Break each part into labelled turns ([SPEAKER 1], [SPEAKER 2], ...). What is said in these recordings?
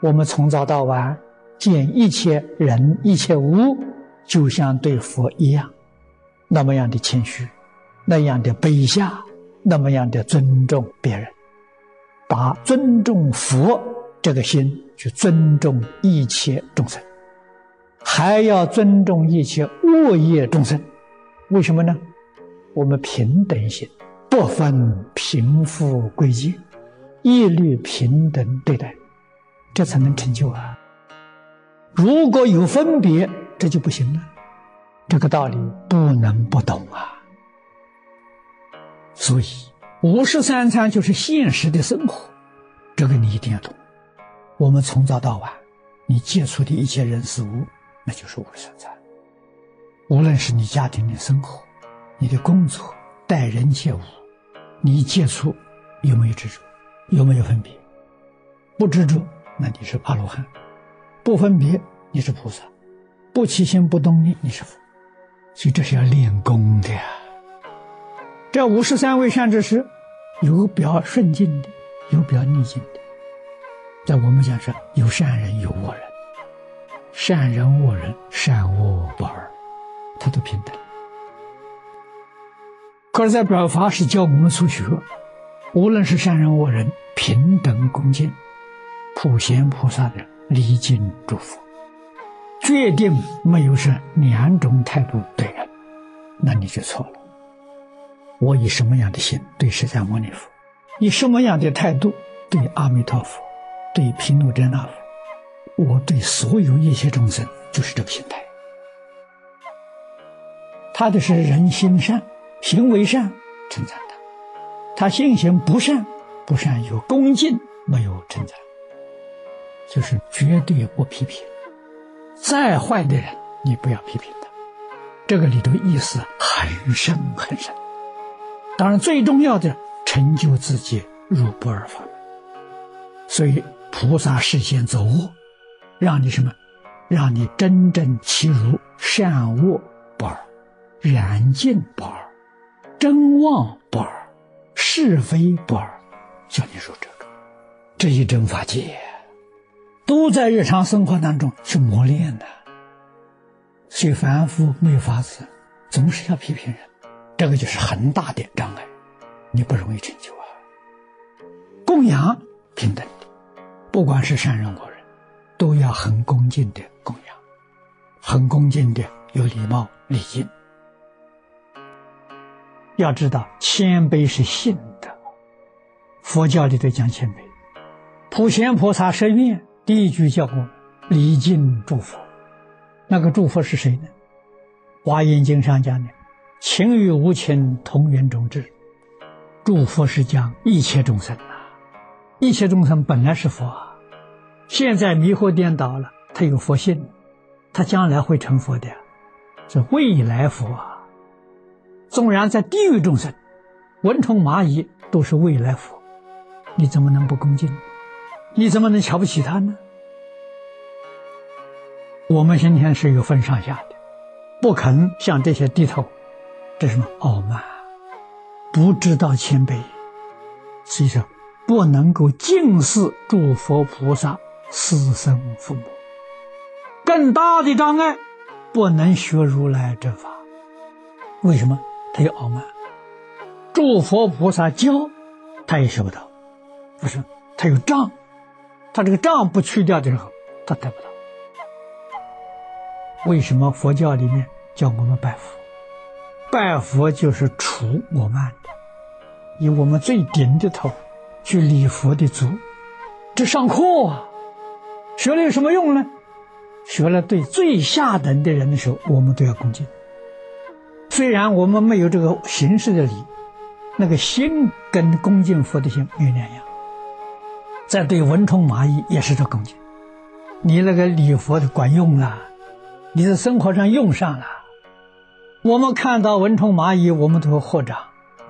[SPEAKER 1] 我们从早到晚见一切人、一切物，就像对佛一样，那么样的谦虚，那样的卑下，那么样的尊重别人，把尊重佛这个心去尊重一切众生，还要尊重一切恶业众生。为什么呢？我们平等心，不分贫富贵贱，一律平等对待。这才能成就啊！如果有分别，这就不行了。这个道理不能不懂啊。所以，五十三餐就是现实的生活，这个你一定要懂。我们从早到晚，你接触的一切人事物，那就是五十三餐。无论是你家庭的生活、你的工作、待人接物，你接触有没有执着？有没有分别？不执着。那你是阿罗汉，不分别你是菩萨，不起心不动念你是佛，所以这是要练功的呀。这五十三位善知识，有表顺境的，有表逆境的。在我们讲是有善人有恶人，善人恶人善恶不二，他都平等。可是，在表法是教我们出学，无论是善人恶人，平等恭敬。普贤菩萨的礼敬祝福，决定没有是两种态度对人，那你就错了。我以什么样的心对释迦牟尼佛，以什么样的态度对阿弥陀佛，对毗卢遮那佛，我对所有一切众生就是这个心态。他的是人心善，行为善，称赞他；他心行不善，不善有恭敬，没有称赞。就是绝对不批评，再坏的人你不要批评他，这个里头意思很深很深。当然，最重要的成就自己入不二法门。所以菩萨示现走恶，让你什么？让你真正其如善恶不二，染净不二，真妄不二，是非不二，叫你入这个这一真法界。都在日常生活当中去磨练的，所以凡夫没有法子，总是要批评人，这个就是很大的障碍，你不容易成就啊。供养平等，不管是善人恶人，都要很恭敬的供养，很恭敬的有礼貌礼敬。要知道谦卑是信德，佛教里头讲谦卑，普贤菩萨十愿。第一句叫做礼敬诸佛，那个诸佛是谁呢？华严经上讲的，情与无情同源种智，诸佛是讲一切众生啊，一切众生本来是佛，现在迷惑颠倒了，他有佛性，他将来会成佛的，是未来佛啊。纵然在地狱众生，蚊虫蚂蚁都是未来佛，你怎么能不恭敬？你怎么能瞧不起他呢？我们今天是有分上下的，不肯向这些低头，这是什么傲慢？不知道谦卑，实际上不能够敬视诸佛菩萨、师生父母。更大的障碍，不能学如来正法。为什么？他有傲慢。诸佛菩萨教，他也学不到。不是，他有障。他这个账不去掉的时候，他得不到。为什么佛教里面叫我们拜佛？拜佛就是除我慢，以我们最顶的头去礼佛的足。这上课啊，学了有什么用呢？学了对最下等的人的时候，我们都要恭敬。虽然我们没有这个形式的礼，那个心跟恭敬佛的心没两样。在对蚊虫蚂蚁也是这恭敬，你那个礼佛的管用了，你在生活上用上了。我们看到蚊虫蚂蚁，我们都会合掌，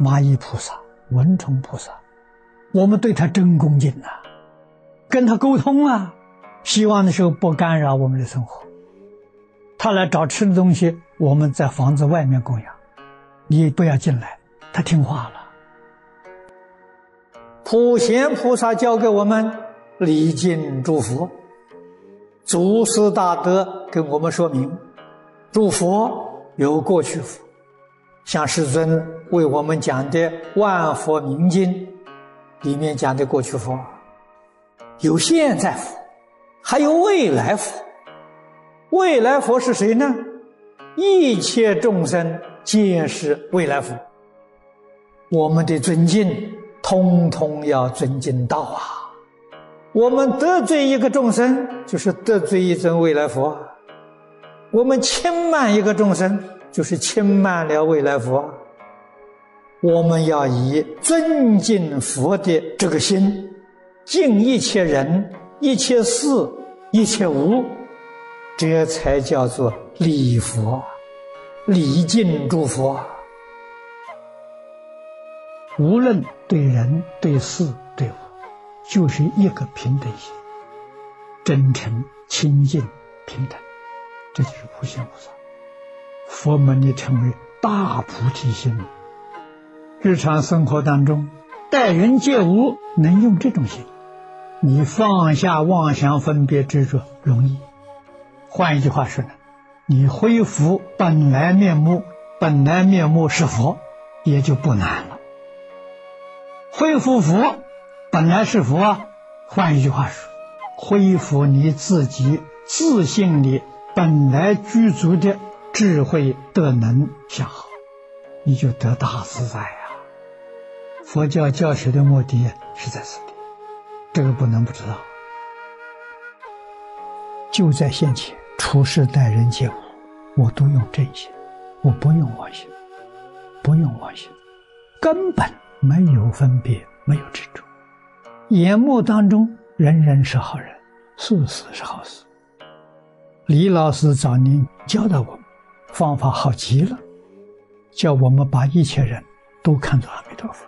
[SPEAKER 1] 蚂蚁菩萨、蚊虫菩萨，我们对他真恭敬呐，跟他沟通啊，希望的时候不干扰我们的生活。他来找吃的东西，我们在房子外面供养，你不要进来，他听话了。普贤菩萨教给我们礼敬诸佛。祖师大德跟我们说明，诸佛有过去佛，像世尊为我们讲的《万佛明经》里面讲的过去佛，有现在佛，还有未来佛。未来佛是谁呢？一切众生皆是未来佛。我们的尊敬，通通要尊敬道啊！我们得罪一个众生，就是得罪一尊未来佛；我们轻慢一个众生，就是轻慢了未来佛。我们要以尊敬佛的这个心，敬一切人、一切事、一切物，这才叫做礼佛、礼敬诸佛。无论对人、对事、对物。就是一个平等心，真诚、清净、平等，这就是无限菩萨。佛门里称为大菩提心。日常生活当中，待人接物能用这种心，你放下妄想、分别、执着容易。换一句话说呢，你恢复本来面目，本来面目是佛，也就不难了。恢复佛。本来是佛，换一句话说，恢复你自己自信里本来具足的智慧的能相好，你就得大自在呀。佛教教学的目的是在此地，这个不能不知道。就在现前，处事待人接物，我都用真心，我不用妄心，不用妄心，根本没有分别，没有执着。眼目当中，人人是好人，事事是好事。李老师早年教导我们，方法好极了，叫我们把一切人都看作阿弥陀佛。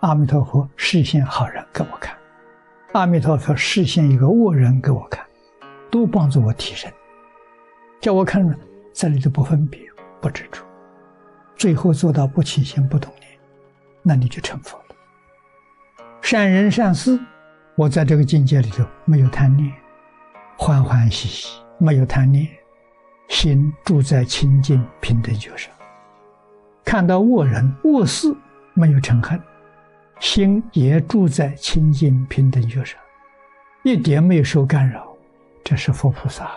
[SPEAKER 1] 阿弥陀佛示现好人给我看，阿弥陀佛示现一个恶人给我看，都帮助我提升，叫我看这里的不分别、不执着，最后做到不起心、不动念，那你就成佛了。善人善事，我在这个境界里头没有贪念，欢欢喜喜，没有贪念，心住在清净平等觉上。看到恶人恶事，没有嗔恨，心也住在清净平等觉上，一点没有受干扰。这是佛菩萨。